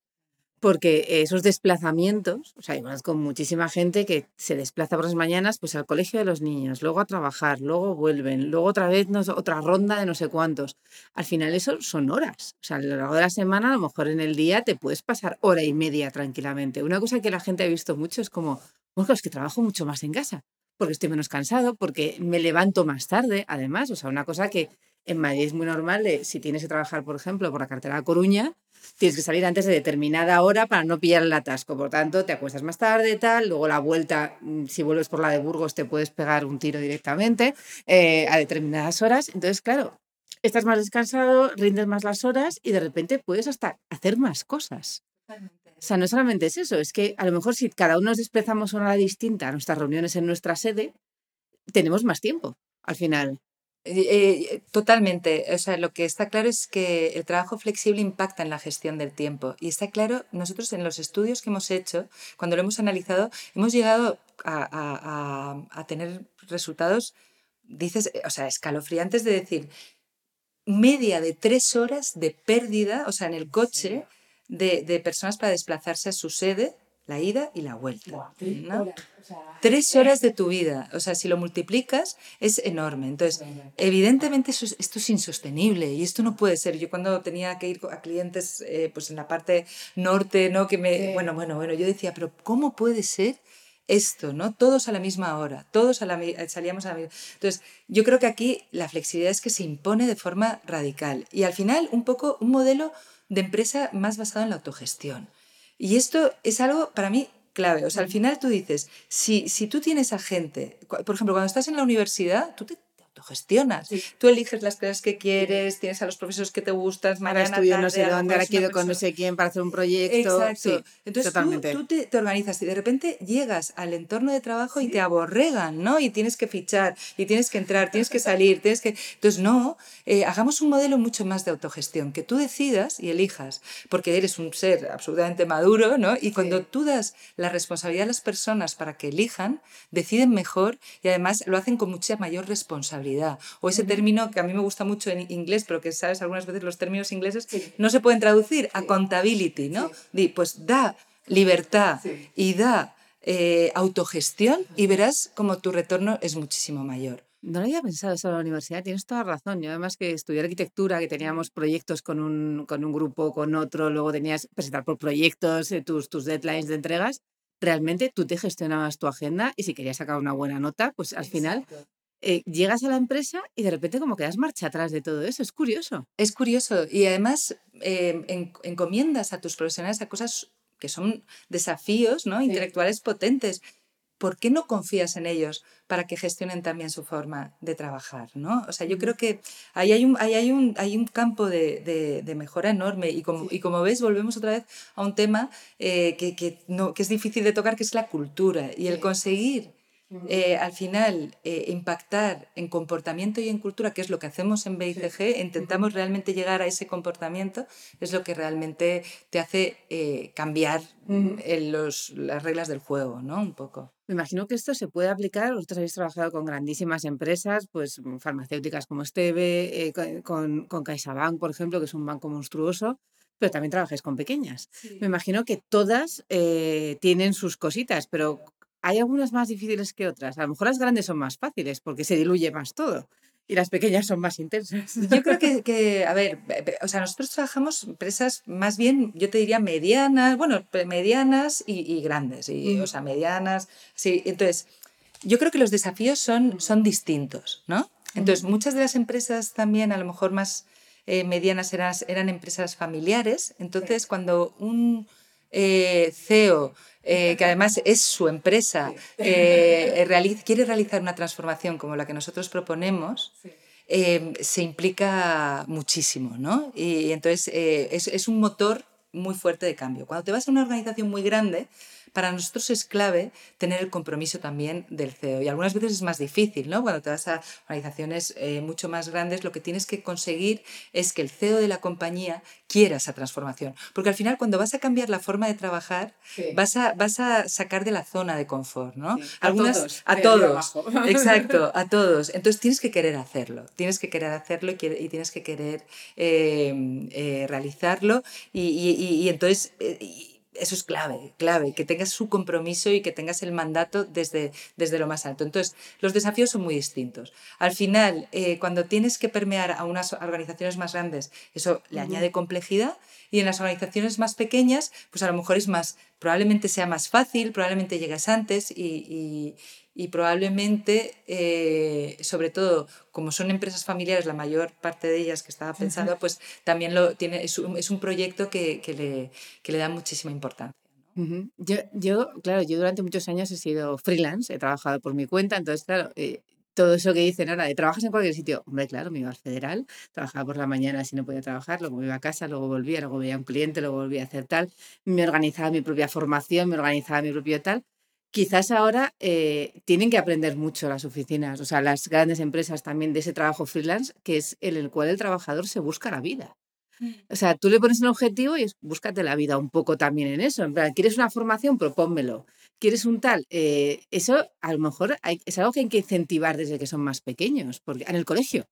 Porque esos desplazamientos, o sea, yo conozco muchísima gente que se desplaza por las mañanas pues al colegio de los niños, luego a trabajar, luego vuelven, luego otra vez otra ronda de no sé cuántos. Al final eso son horas. O sea, a lo largo de la semana, a lo mejor en el día te puedes pasar hora y media tranquilamente. Una cosa que la gente ha visto mucho es como, bueno, es que trabajo mucho más en casa, porque estoy menos cansado, porque me levanto más tarde, además. O sea, una cosa que en Madrid es muy normal de si tienes que trabajar, por ejemplo, por la cartera de Coruña, tienes que salir antes de determinada hora para no pillar el atasco. Por tanto, te acuestas más tarde, tal. Luego la vuelta, mm, si vuelves por la de Burgos, te puedes pegar un tiro directamente eh, a determinadas horas. Entonces, claro, estás más descansado, rindes más las horas y de repente puedes hasta hacer más cosas. O sea, no solamente es eso, es que a lo mejor si cada uno nos desplazamos una hora distinta a nuestras reuniones en nuestra sede, tenemos más tiempo al final. Eh, eh, totalmente. O sea, lo que está claro es que el trabajo flexible impacta en la gestión del tiempo. Y está claro, nosotros en los estudios que hemos hecho, cuando lo hemos analizado, hemos llegado a, a tener resultados, dices, o sea, escalofriantes de decir, media de tres horas de pérdida, o sea, en el coche de, personas para desplazarse a su sede, la ida y la vuelta. tres, horas, de tu vida. O sea, si lo multiplicas, es enorme. Entonces, evidentemente esto es insostenible y esto no puede ser. Yo cuando tenía que ir a clientes eh, pues en la parte norte, ¿no? Que me, bueno, bueno, bueno, yo decía, pero ¿cómo puede ser? esto, ¿no? Todos a la misma hora, todos a la, salíamos a la misma. Entonces, yo creo que aquí la flexibilidad es que se impone de forma radical y al final un poco un modelo de empresa más basado en la autogestión. Y esto es algo para mí clave. O sea, al final tú dices, si, si tú tienes a gente, por ejemplo, cuando estás en la universidad, tú te gestionas. Tú eliges las clases que quieres, tienes a los profesores que te gustan, mañana estudio no sé dónde, ahora quiero con no sé quién para hacer un proyecto. Exacto. Entonces tú, te, organizas y de repente llegas al entorno de trabajo y te aborregan, ¿no? Y tienes que fichar, y tienes que entrar, tienes que salir, tienes que... Entonces, no, eh, hagamos un modelo mucho más de autogestión, que tú decidas y elijas, porque eres un ser absolutamente maduro, ¿no? Y cuando tú das la responsabilidad a las personas para que elijan, deciden mejor y además lo hacen con mucha mayor responsabilidad. O ese término que a mí me gusta mucho en inglés, pero que sabes, algunas veces los términos ingleses no se pueden traducir, accountability, ¿no? pues da libertad y da eh, autogestión y verás como tu retorno es muchísimo mayor. No lo había pensado eso en la universidad, tienes toda razón. Yo además que estudié arquitectura, que teníamos proyectos con un, con un grupo, con otro, luego tenías presentar por proyectos, eh, tus, tus deadlines de entregas, realmente tú te gestionabas tu agenda y si querías sacar una buena nota, pues al final eh, llegas a la empresa y de repente como que das marcha atrás de todo eso. Es curioso. Es curioso y además eh, en- encomiendas a tus profesionales a cosas que son desafíos ¿no? intelectuales potentes. ¿Por qué no confías en ellos para que gestionen también su forma de trabajar? ¿no? O sea, yo creo que ahí hay un, ahí hay un, hay un campo de, de- de mejora enorme y como, y como ves, volvemos otra vez a un tema eh, que, que no, que es difícil de tocar, que es la cultura y el conseguir eh, al final eh, impactar en comportamiento y en cultura, que es lo que hacemos en BICG, intentamos realmente llegar a ese comportamiento, es lo que realmente te hace eh, cambiar eh, los, las reglas del juego, ¿no? Un poco. Me imagino que esto se puede aplicar, vosotros habéis trabajado con grandísimas empresas, pues mm, farmacéuticas como Esteve, eh, con, con, CaixaBank, por ejemplo, que es un banco monstruoso, pero también trabajáis con pequeñas. Me imagino que todas eh, tienen sus cositas, pero hay algunas más difíciles que otras. A lo mejor las grandes son más fáciles porque se diluye más todo y las pequeñas son más intensas. Yo creo que, que, a ver, o sea, nosotros trabajamos empresas más bien, yo te diría medianas, bueno, medianas y, y grandes, y, o sea, medianas, sí. Entonces, yo creo que los desafíos son, son distintos, ¿no? Entonces, muchas de las empresas también, a lo mejor más eh, medianas, eran, eran empresas familiares. Entonces, cuando un eh, CEO, eh, que además es su empresa, eh, reali- quiere realizar una transformación como la que nosotros proponemos, eh, se implica muchísimo, ¿no? Y, entonces eh, es, es un motor muy fuerte de cambio. Cuando te vas a una organización muy grande, para nosotros es clave tener el compromiso también del CEO. Y algunas veces es más difícil, ¿no? Cuando te vas a organizaciones eh, mucho más grandes, lo que tienes que conseguir es que el CEO de la compañía quiera esa transformación. Porque al final, cuando vas a cambiar la forma de trabajar, Sí. vas, a, vas a sacar de la zona de confort, ¿no? Sí, a todos, a todos. Exacto, a todos. Entonces tienes que querer hacerlo, tienes que querer hacerlo y, y tienes que querer eh, eh, realizarlo y, y- y- y entonces eso es clave, clave, que tengas su compromiso y que tengas el mandato desde, desde lo más alto. Entonces, los desafíos son muy distintos. Al final, eh, cuando tienes que permear a unas organizaciones más grandes, eso le añade complejidad y en las organizaciones más pequeñas, pues a lo mejor es más, probablemente sea más fácil, probablemente llegues antes y, y- y probablemente, eh, sobre todo, como son empresas familiares, la mayor parte de ellas que estaba pensando, pues también lo tiene, es, un, es un proyecto que, que le, que le da muchísima importancia. Ujú. Yo, yo, claro, yo durante muchos años he sido freelance, he trabajado por mi cuenta, entonces, claro, eh, todo eso que dicen ahora de trabajas en cualquier sitio, hombre, claro, me iba al federal, trabajaba por la mañana si no podía trabajar, luego me iba a casa, luego volvía, luego veía a un cliente, luego volvía a hacer tal, me organizaba mi propia formación, me organizaba mi propio tal. Quizás ahora eh, tienen que aprender mucho las oficinas, o sea, las grandes empresas también de ese trabajo freelance, que es en el cual el trabajador se busca la vida. O sea, tú le pones un objetivo y es búscate la vida un poco también en eso. En plan, ¿quieres una formación? Propónmelo. ¿Quieres un tal? Eh, eso a lo mejor hay- es algo que hay que incentivar desde que son más pequeños, porque en el colegio.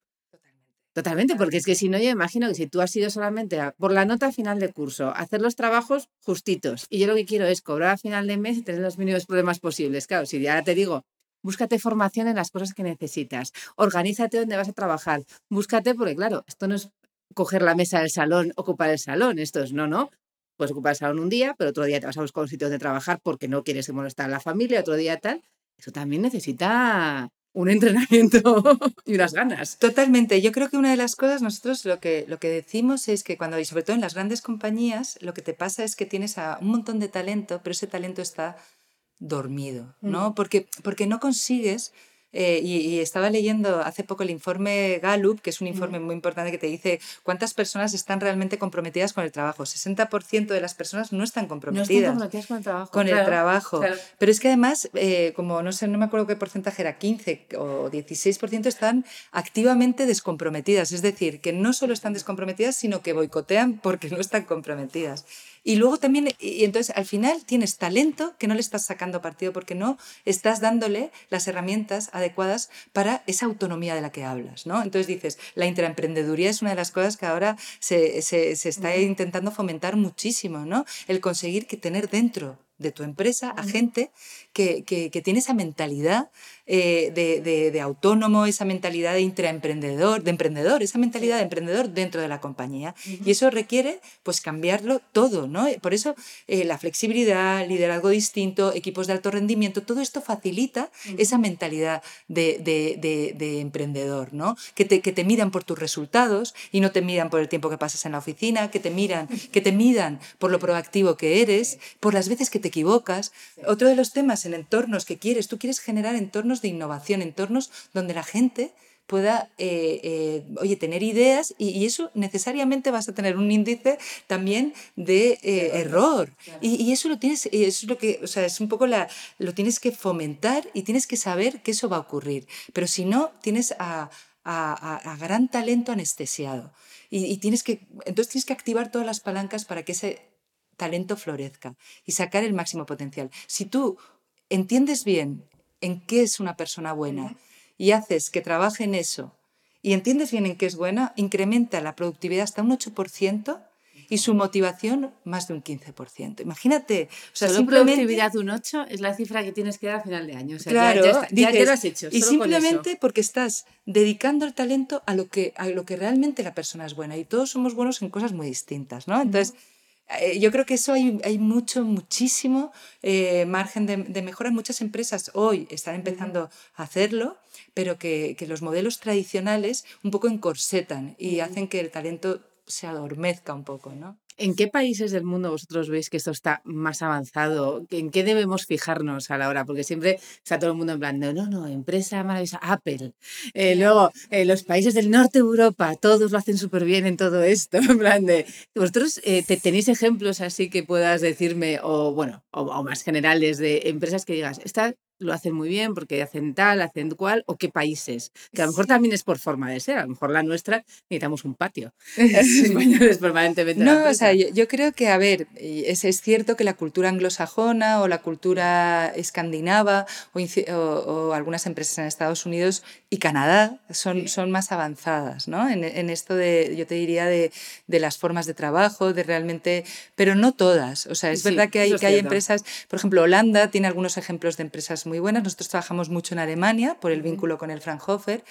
Totalmente, porque es que si no, yo imagino que si tú has ido solamente a- por la nota final de curso, hacer los trabajos justitos, y yo lo que quiero es cobrar a final de mes y tener los mínimos problemas posibles. Claro, si ya te digo, búscate formación en las cosas que necesitas, organízate donde vas a trabajar, búscate, porque claro, esto no es coger la mesa del salón, ocupar el salón, esto es no, no. Puedes ocupar el salón un día, pero otro día te vas a buscar un sitio donde trabajar porque no quieres molestar a la familia, otro día tal. Eso también necesita un entrenamiento y unas ganas. Totalmente. Yo creo que una de las cosas, nosotros lo que, lo que decimos es que cuando, y sobre todo en las grandes compañías, lo que te pasa es que tienes a un montón de talento, pero ese talento está dormido, ¿no? Porque, porque no consigues. Eh, y, y estaba leyendo hace poco el informe Gallup, que es un informe muy importante que te dice cuántas personas están realmente comprometidas con el trabajo. 60% de las personas no están No comprometidas están comprometidas con el trabajo. con el trabajo. claro. Pero es que además, eh, como no sé, no me acuerdo qué porcentaje era, 15 o 16% están activamente descomprometidas. Es decir, que no solo están descomprometidas, sino que boicotean porque no están comprometidas. Y luego también, y entonces al final tienes talento que no le estás sacando partido porque no estás dándole las herramientas adecuadas para esa autonomía de la que hablas, ¿no? Entonces dices, la intraemprendeduría es una de las cosas que ahora se, se, se está intentando fomentar muchísimo, ¿no? El conseguir que tener dentro de tu empresa a gente que, tiene esa mentalidad eh, de, autónomo, esa mentalidad de intraemprendedor, de emprendedor, esa mentalidad de emprendedor dentro de la compañía. Y eso requiere pues cambiarlo todo, ¿no? Por eso eh, la flexibilidad, liderazgo distinto, equipos de alto rendimiento, todo esto facilita esa mentalidad de, emprendedor, ¿no? Que te, que te miran por tus resultados y no te miran por el tiempo que pasas en la oficina, que te miran, que te midan por lo proactivo que eres, por las veces que te equivocas. Otro de los temas en entornos que quieres, tú quieres generar entornos de innovación, entornos donde la gente pueda, eh, eh, oye, tener ideas y, eso necesariamente vas a tener un índice también de eh, error. Y, eso lo tienes, eso es lo que, o sea, es un poco la, lo tienes que fomentar y tienes que saber que eso va a ocurrir. Pero si no, tienes a, a, gran talento anestesiado. Y, y, tienes que, entonces tienes que activar todas las palancas para que ese talento florezca y sacar el máximo potencial. Si tú entiendes bien en qué es una persona buena y haces que trabaje en eso y entiendes bien en qué es buena, incrementa la productividad hasta un 8% y su motivación más de un 15%. Imagínate, o sea, solo productividad un 8 es la cifra que tienes que dar a final de año. claro, ya, lo has hecho. Y simplemente porque estás dedicando el talento a lo, que, a lo que realmente la persona es buena y todos somos buenos en cosas muy distintas, ¿no? Entonces, yo creo que eso hay, hay mucho, muchísimo eh, margen de, de, mejora. Muchas empresas hoy están empezando a hacerlo, pero que, que, los modelos tradicionales un poco encorsetan y hacen que el talento se adormezca un poco, ¿no? ¿En qué países del mundo vosotros veis que esto está más avanzado? ¿En qué debemos fijarnos a la hora? Porque siempre está todo el mundo en plan, no, no, no empresa maravillosa, Apple. Eh, luego, eh, los países del norte de Europa, todos lo hacen súper bien en todo esto. En plan de, ¿Vosotros eh, tenéis ejemplos así que puedas decirme, o bueno, o, más generales de empresas que digas, esta lo hacen muy bien porque hacen tal, hacen cual, o qué países. Que a lo mejor también es por forma de ser, a lo mejor la nuestra necesitamos un patio. permanentemente. No, o sea, yo, creo que, a ver, es, es, cierto que la cultura anglosajona o la cultura escandinava o, algunas empresas en Estados Unidos y Canadá son, son más avanzadas, ¿no? En, en, esto de, yo te diría, de, de, las formas de trabajo, de realmente, pero no todas. O sea, es verdad que hay, que hay empresas, por ejemplo, Holanda tiene algunos ejemplos de empresas muy buenas. Nosotros trabajamos mucho en Alemania por el vínculo con el Fraunhofer,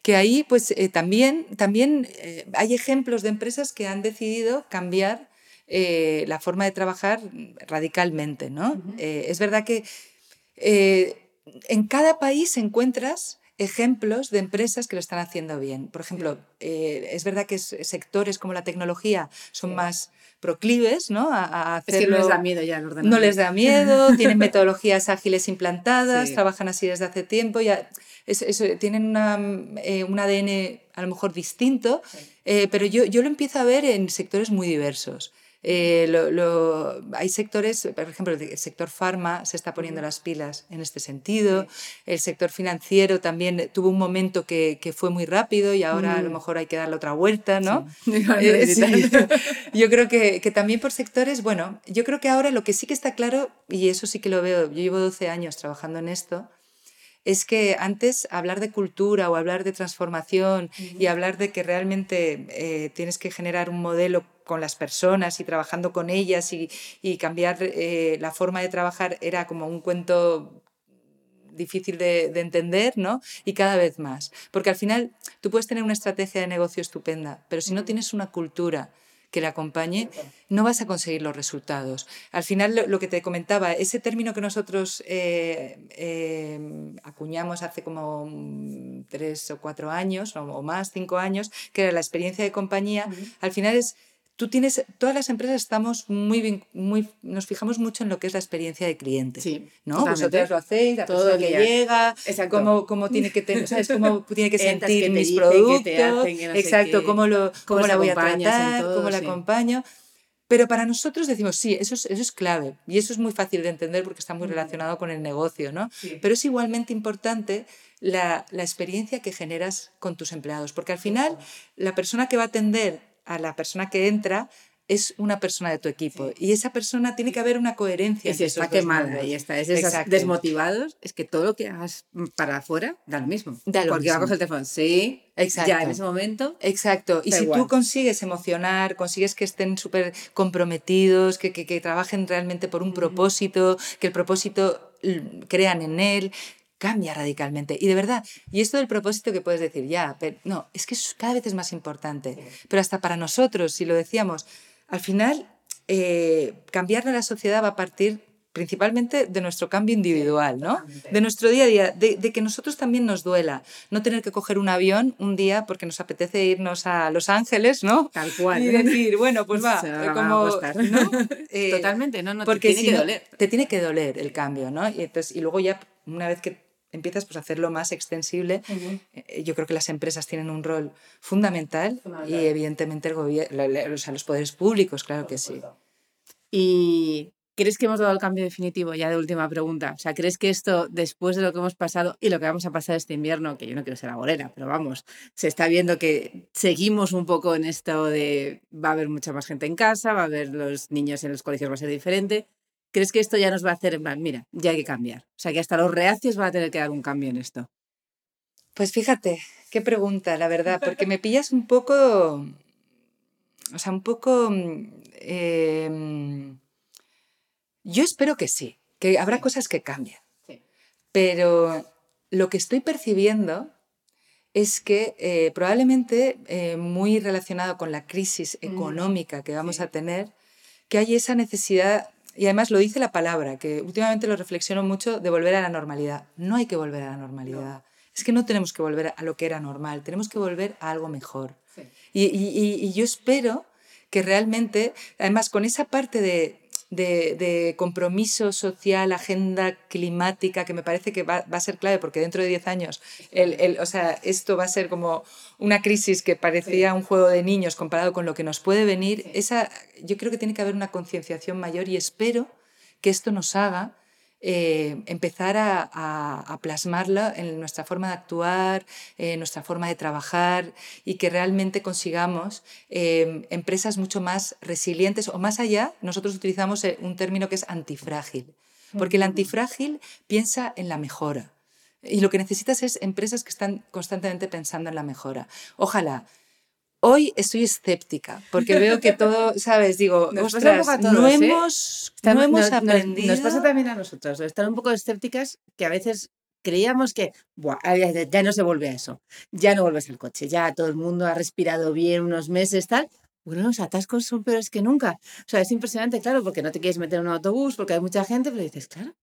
que ahí pues eh, también, también eh, hay ejemplos de empresas que han decidido cambiar eh, la forma de trabajar radicalmente. ¿no? es verdad que en cada país encuentras ejemplos de empresas que lo están haciendo bien. Por ejemplo, es verdad que sectores como la tecnología son más proclives ¿no? a, hacerlo. Es que no les da miedo ya el ordenador. No les da miedo, tienen metodologías ágiles implantadas, trabajan así desde hace tiempo, ya tienen una, eh, un ADN a lo mejor distinto, eh, pero yo, yo lo empiezo a ver en sectores muy diversos. Eh, lo, hay sectores, por ejemplo, el sector farma se está poniendo las pilas en este sentido. El sector financiero también tuvo un momento que, que fue muy rápido y ahora a lo mm. mejor hay que darle otra vuelta, ¿no? Eh, yo creo que, que, también por sectores, bueno, yo creo que ahora lo que sí que está claro, y eso sí que lo veo, yo llevo 12 años trabajando en esto, es que antes hablar de cultura o hablar de transformación y hablar de que realmente eh, tienes que generar un modelo con las personas y trabajando con ellas y, cambiar eh, la forma de trabajar era como un cuento difícil de, de, entender, ¿no? Y cada vez más. Porque al final tú puedes tener una estrategia de negocio estupenda, pero si no tienes una cultura que le acompañe, no vas a conseguir los resultados. Al final, lo, que te comentaba, ese término que nosotros eh, eh, acuñamos hace como tres o cuatro años, o, más, cinco años, que era la experiencia de compañía, al final es tú tienes, todas las empresas estamos muy, muy, nos fijamos mucho en lo que es la experiencia de cliente. Sí, ¿no? Vosotros lo hacéis, la Todo persona que llega, cómo, cómo, tiene que tener, ¿sabes? Cómo tiene que sentir mis productos, exacto, cómo, lo, cómo, la voy a tratar, cómo la acompaño. Pero para nosotros decimos, sí, eso es, eso es clave y eso es muy fácil de entender porque está muy relacionado con el negocio, ¿no? Pero es igualmente importante la, la experiencia que generas con tus empleados, porque al final la persona que va a atender a la persona que entra es una persona de tu equipo y esa persona tiene que haber una coherencia. Y si está quemada y está es desmotivados, es que todo lo que hagas para afuera da lo mismo. Da lo Porque mismo. va a coger el teléfono, sí, Exacto. ya en ese momento. Exacto. Y si igual. tú consigues emocionar, consigues que estén súper comprometidos, que, que- que trabajen realmente por un propósito, que el propósito crean en él, cambia radicalmente. Y de verdad, y esto del propósito que puedes decir, ya, pero no, es que cada vez es más importante. Pero hasta para nosotros, si lo decíamos, al final, eh, cambiar la sociedad va a partir principalmente de nuestro cambio individual, ¿no? De nuestro día a día, de, de que nosotros también nos duela, no tener que coger un avión un día porque nos apetece irnos a Los Ángeles, ¿no? Tal cual. Y decir, bueno, pues va, eh, va como. ¿no? Eh, Totalmente, no, no, te porque tiene si que no, doler. Te tiene que doler el cambio, ¿no? Y, entonces, y luego ya, una vez que empiezas pues, a hacerlo más extensible, eh, yo creo que las empresas tienen un rol fundamental, y evidentemente el gobierno, o sea, los poderes públicos, claro que sí. ¿Y crees que hemos dado el cambio definitivo? Ya de última pregunta. O sea, ¿crees que esto, después de lo que hemos pasado y lo que vamos a pasar este invierno, que yo no quiero ser agorera, pero vamos, se está viendo que seguimos un poco en esto de va a haber mucha más gente en casa, va a haber los niños en los colegios, va a ser diferente. ¿Crees que esto ya nos va a hacer en plan, mira, ya hay que cambiar? O sea, que hasta los reacios van a tener que dar un cambio en esto. Pues fíjate, qué pregunta, la verdad, porque me pillas un poco, o sea, un poco... mm, eh, yo espero que sí, que habrá Sí. cosas que cambien, Sí. pero lo que estoy percibiendo es que eh, probablemente eh, muy relacionado con la crisis Mm, económica que vamos sí. a tener, que hay esa necesidad, y además lo dice la palabra, que últimamente lo reflexiono mucho, de volver a la normalidad. No hay que volver a la normalidad. Es que no tenemos que volver a lo que era normal, tenemos que volver a algo mejor. Y, y- y- y yo espero que realmente, además con esa parte de, de- de compromiso social, agenda climática, que me parece que va, va a ser clave, porque dentro de 10 años, el, el- o sea, esto va a ser como una crisis que parecía un juego de niños comparado con lo que nos puede venir, esa, yo creo que tiene que haber una concienciación mayor y espero que esto nos haga eh, empezar a, a- a plasmarla en nuestra forma de actuar, en nuestra forma de trabajar y que realmente consigamos eh, empresas mucho más resilientes o más allá, nosotros utilizamos eh, un término que es antifrágil, porque el antifrágil piensa en la mejora. Y lo que necesitas es empresas que están constantemente pensando en la mejora. Ojalá. Hoy estoy escéptica, porque veo que todo, ¿sabes? Digo, Nos ostras, a no todos, ¿eh? hemos, no hemos aprendido. Nos, pasa también a nosotros, estar un poco escépticas, que a veces creíamos que "Buah, ya ya no se vuelve a eso, ya no vuelves al coche, ya todo el mundo ha respirado bien unos meses, tal. Bueno, los atascos son peores que nunca. O sea, es impresionante, claro, porque no te quieres meter en un autobús, porque hay mucha gente, pero dices, claro.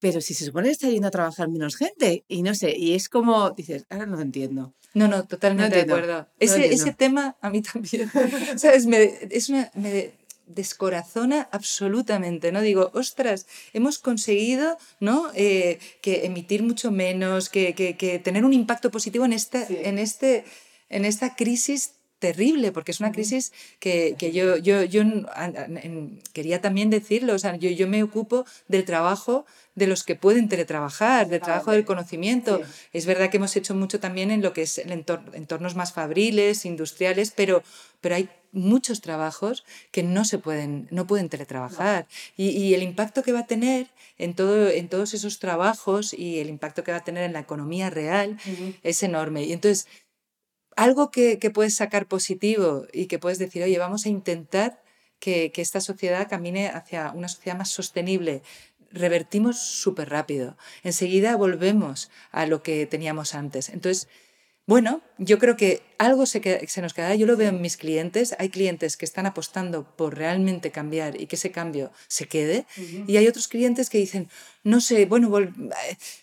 Pero si se supone que está yendo a trabajar menos gente, y no sé, y es como, dices, ahora no lo entiendo. No, no, totalmente de entiendo, acuerdo. no Ese, ese tema a mí también, ¿sabes? Me, es una, me descorazona absolutamente, ¿no? Digo, ostras, hemos conseguido, ¿no? Eh, que emitir mucho menos, que, que- que tener un impacto positivo en, esta, Sí. en, este, en esta crisis terrible, porque es una crisis que, que yo, yo, yo n- an- an- en- quería también decirlo, o sea, yo, yo me ocupo del trabajo de los que pueden teletrabajar, del trabajo del conocimiento. Sí. Es verdad que hemos hecho mucho también en lo que es el entor- entornos más fabriles, industriales, pero, pero hay muchos trabajos que no se pueden, no pueden teletrabajar. Y, y el impacto que va a tener en, todo, en todos esos trabajos y el impacto que va a tener en la economía real es enorme. Y entonces, algo que, puedes sacar positivo y que puedes decir, oye, vamos a intentar que, que esta sociedad camine hacia una sociedad más sostenible. Revertimos súper rápido. Enseguida volvemos a lo que teníamos antes. Entonces, bueno, yo creo que algo se, queda- se nos quedará. Yo lo veo en mis clientes. Hay clientes que están apostando por realmente cambiar y que ese cambio se quede. Y hay otros clientes que dicen, no sé, bueno, eh,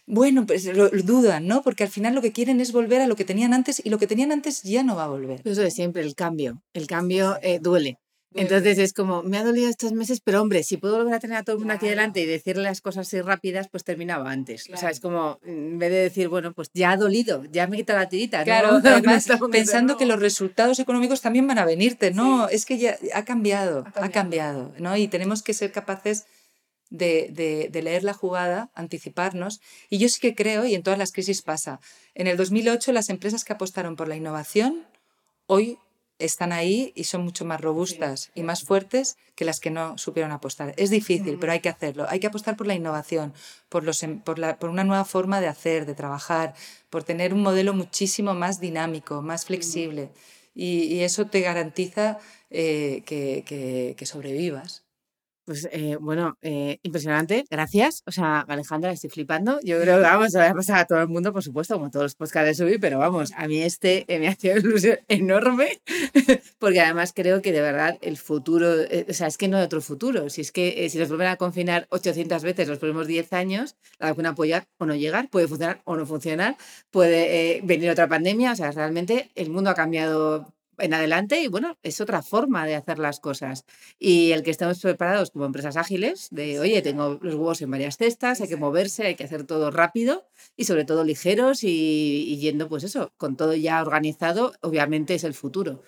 bueno, pues lo, lo dudan, ¿no? Porque al final lo que quieren es volver a lo que tenían antes y lo que tenían antes ya no va a volver. Eso de siempre, el cambio. El cambio eh, duele. Entonces es como, me ha dolido estos meses, pero hombre, si puedo volver a tener a todo el mundo aquí Claro. delante y decirle las cosas así rápidas, pues terminaba antes. O sea, Claro. es como, en vez de decir, bueno, pues ya ha dolido, ya me he quitado la tirita. Claro, No además de pensando que los resultados económicos también van a venirte. No, es que ya ha cambiado, ha cambiado, ¿no? Y tenemos que ser capaces de, de- de leer la jugada, anticiparnos. Y yo sí que creo, y en todas las crisis pasa, en el 2008 las empresas que apostaron por la innovación, hoy están ahí y son mucho más robustas y más fuertes que las que no supieron apostar. Es difícil, pero hay que hacerlo. Hay que apostar por la innovación, por, los, em, por, la, por una nueva forma de hacer, de trabajar, por tener un modelo muchísimo más dinámico, más flexible. Y, eso te garantiza eh, que, que, que sobrevivas. Pues eh, bueno, eh, impresionante, gracias. O sea, Alejandra, estoy flipando. Yo creo que vamos, a pasar a todo el mundo, por supuesto, como todos los podcasts de Subi, pero vamos, a mí este me ha sido ilusión enorme, porque además creo que de verdad el futuro, eh, o sea, es que no hay otro futuro. Si es que si nos vuelven a confinar 800 veces los próximos 10 años, la vacuna puede llegar o no llegar, puede funcionar o no funcionar, puede venir otra pandemia, o sea, realmente el mundo ha cambiado en adelante y bueno, es otra forma de hacer las cosas. Y el que estemos preparados como empresas ágiles, de oye, tengo los huevos en varias cestas, hay que moverse, hay que hacer todo rápido y sobre todo ligeros y, y yendo pues eso, con todo ya organizado, obviamente es el futuro.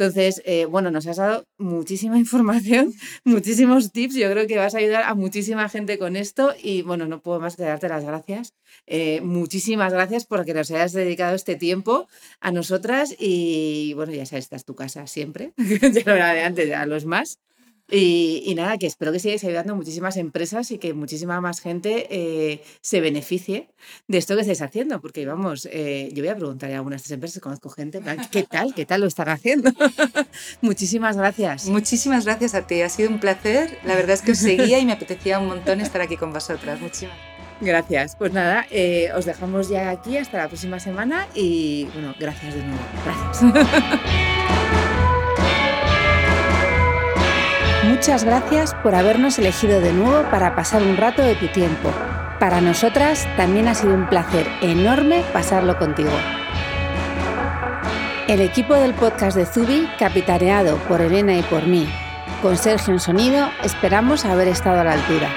Entonces, eh, bueno, nos has dado muchísima información, muchísimos tips. Yo creo que vas a ayudar a muchísima gente con esto y bueno, no puedo más que darte las gracias. Eh, muchísimas gracias por que nos hayas dedicado este tiempo a nosotras y bueno, ya sabes, esta es tu casa siempre, ya lo era de antes, a los más. Y, nada, que espero que sigáis ayudando a muchísimas empresas y que muchísima más gente eh, se beneficie de esto que estáis haciendo. Porque vamos, eh, yo voy a preguntar a algunas de estas empresas, conozco gente, ¿qué tal? ¿Qué tal lo están haciendo? Muchísimas gracias. Muchísimas gracias a ti, ha sido un placer. La verdad es que os seguía y me apetecía un montón estar aquí con vosotras. Muchísimas Gracias. Pues nada, eh, os dejamos ya aquí hasta la próxima semana y bueno, gracias de nuevo. Gracias. Muchas gracias por habernos elegido de nuevo para pasar un rato de tu tiempo. Para nosotras también ha sido un placer enorme pasarlo contigo. El equipo del podcast de Zubi, capitaneado por Elena y por mí, con Sergio en sonido, esperamos haber estado a la altura.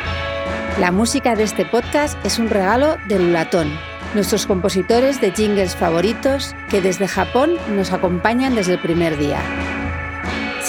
La música de este podcast es un regalo de Lulatón, nuestros compositores de jingles favoritos que desde Japón nos acompañan desde el primer día.